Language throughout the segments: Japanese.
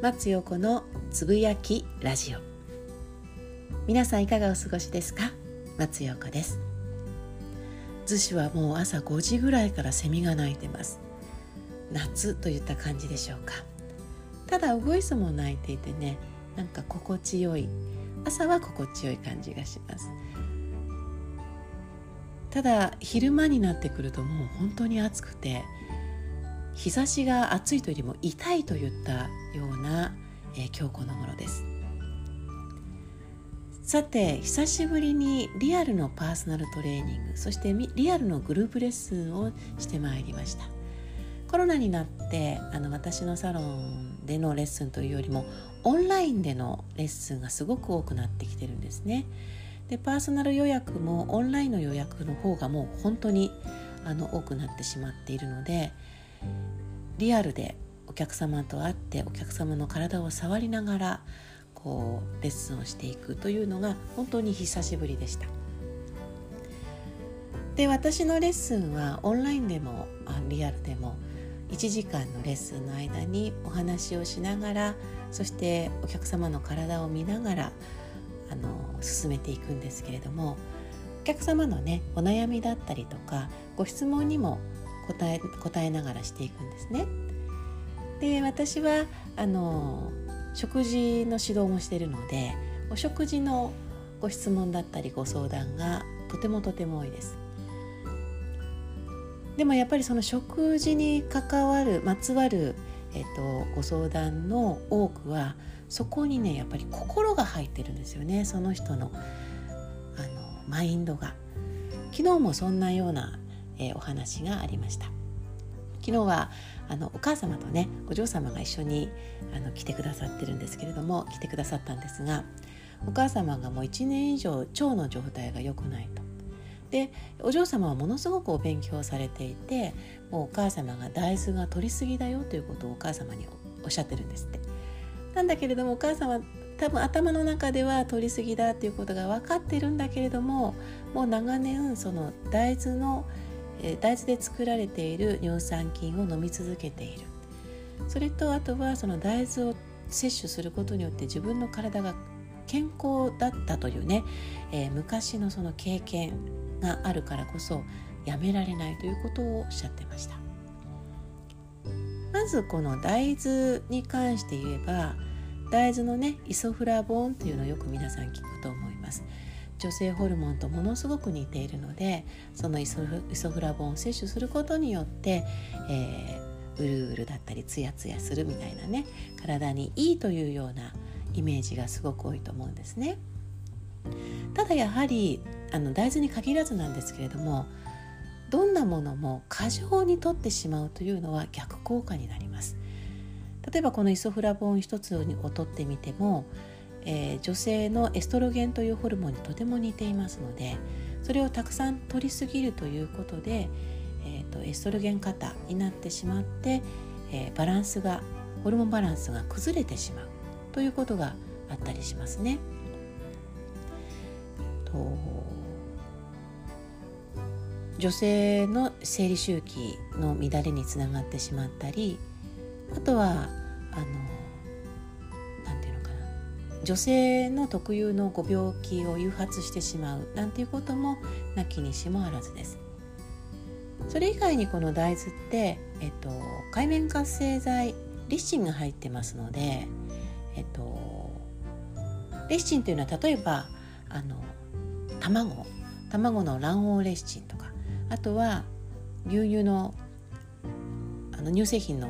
松陽子のつぶやきラジオ。皆さんいかがお過ごしですか？松陽子です。逗子はもう朝5時ぐらいからセミが鳴いてます。夏といった感じでしょうか。ただウグイスも鳴いていてねなんか心地よい。朝は心地よい感じがします。ただ昼間になってくるともう本当に暑くて日差しが暑いというよりも痛いといったような、えー、今日この頃です。さて久しぶりにリアルのパーソナルトレーニングそしてリアルのグループレッスンをしてまいりました。コロナになってあの私のサロンでのレッスンというよりもオンラインでのレッスンがすごく多くなってきてるんですね。でパーソナル予約もオンラインの予約の方がもう本当にあの多くなってしまっているのでリアルでお客様と会ってお客様の体を触りながらこうレッスンをしていくというのが本当に久しぶりでした。で私のレッスンはオンラインでもリアルでも1時間のレッスンの間にお話をしながらそしてお客様の体を見ながらあの進めていくんですけれどもお客様のねお悩みだったりとかご質問にも答え答えながらしていくんですね。で私はあの食事の指導もしているのでお食事のご質問だったりご相談がとてもとても多いです。でもやっぱりその食事に関わるまつわる、えっと、ご相談の多くはそこにねやっぱり心が入ってるんですよねその人のあのマインドが。昨日もそんなようなえー、お話がありました昨日はあのお母様とねお嬢様が一緒にあの来てくださってるんですけれども来てくださったんですがお母様がもう1年以上腸の状態が良くないと。でお嬢様はものすごくお勉強されていてもうお母様が大豆が取りすぎだよということをお母様におっしゃってるんですって。なんだけれどもお母様多分頭の中では取りすぎだということが分かってるんだけれどももう長年その大豆の大豆で作られている乳酸菌を飲み続けている。それとあとはその大豆を摂取することによって自分の体が健康だったというね、えー、昔のその経験があるからこそやめられないということをおっしゃってました。まずこの大豆に関して言えば大豆のねイソフラボンというのをよく皆さん聞くと思います。女性ホルモンとものすごく似ているのでそのイソフラボンを摂取することによって、えー、うるうるだったりツヤツヤするみたいなね体にいいというようなイメージがすごく多いと思うんですね。ただやはりあの大豆に限らずなんですけれどもどんなものも過剰にとってしまうというのは逆効果になります。例えばこのイソフラボン一つをとってみてもえー、女性のエストロゲンというホルモンにとても似ていますのでそれをたくさん取りすぎるということで、えーと、エストロゲン過多になってしまって、えー、バランスがホルモンバランスが崩れてしまうということがあったりしますね。と女性の生理周期の乱れにつながってしまったりあとはあの女性の特有のご病気を誘発してしまうなんていうこともなきにしもあらずです。それ以外にこの大豆って、えっと、海面活性剤リシチンが入ってますので、えっと、レシチンというのは例えばあの卵卵の卵黄レシチンとかあとは牛乳のあの乳製品の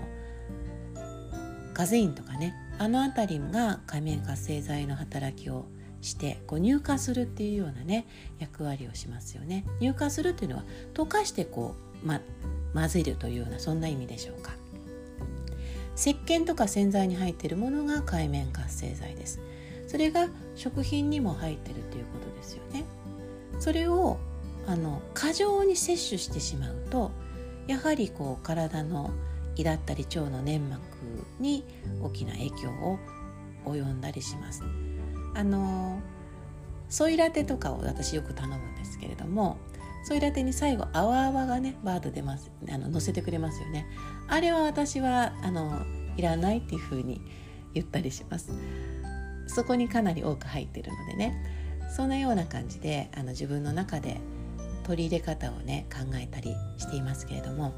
カゼインとかねあの辺りが海面活性剤の働きをしてこう乳化するっていうようなね役割をしますよね。乳化するっていうのは溶かしてこう、ま、混ぜるというようなそんな意味でしょうか。石鹸とか洗剤に入っているものが海面活性剤です。それが食品にも入ってるということですよね。それをあの過剰に摂取してしまうとやはりこう体の胃だったり腸の粘膜に大きな影響を及んだりします。あのソイラテとかを私よく頼むんですけれどもソイラテに最後泡泡がねバーッと出ます。あの乗せてくれますよね。あれは私はあのいらないっていうふうに言ったりします。そこにかなり多く入ってるのでね。そんなような感じであの自分の中で取り入れ方をね考えたりしていますけれども。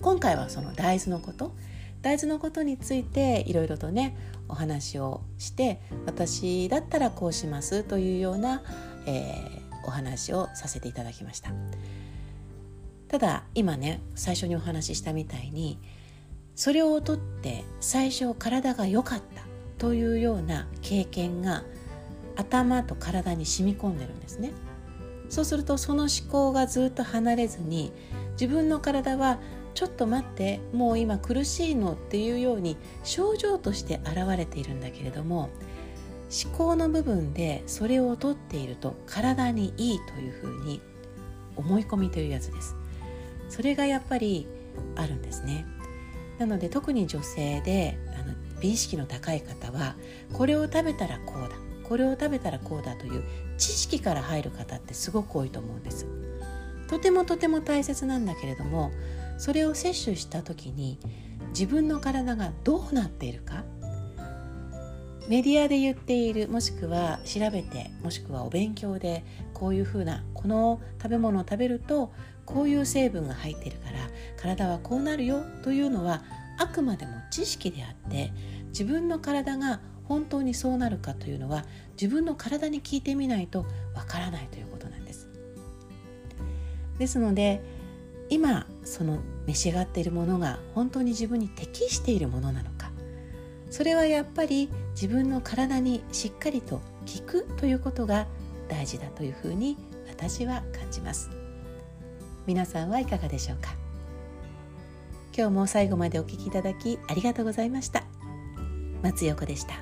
今回はその大豆のこと。大豆のことについていろいろとねお話をして私だったらこうしますというような、えー、お話をさせていただきました。ただ今ね最初にお話ししたみたいにそれをとって最初体が良かったというような経験が頭と体に染み込んでるんですね。そうするとその思考がずっと離れずに自分の体はちょっと待ってもう今苦しいのっていうように症状として現れているんだけれども思考の部分でそれをとっていると体にいいというふうに思い込みというやつです。それがやっぱりあるんですね。なので特に女性であの美意識の高い方はこれを食べたらこうだこれを食べたらこうだという知識から入る方ってすごく多いと思うんです。とてもとても大切なんだけれどもそれを摂取した時に自分の体がどうなっているかメディアで言っているもしくは調べてもしくはお勉強でこういうふうなこの食べ物を食べるとこういう成分が入っているから体はこうなるよというのはあくまでも知識であって自分の体が本当にそうなるかというのは自分の体に聞いてみないとわからないということなんです。ですので今その召し上がっているものが本当に自分に適しているものなのか。それはやっぱり自分の体にしっかりと効くということが大事だというふうに私は感じます。皆さんはいかがでしょうか？今日も最後までお聴きいただきありがとうございました。松横でした。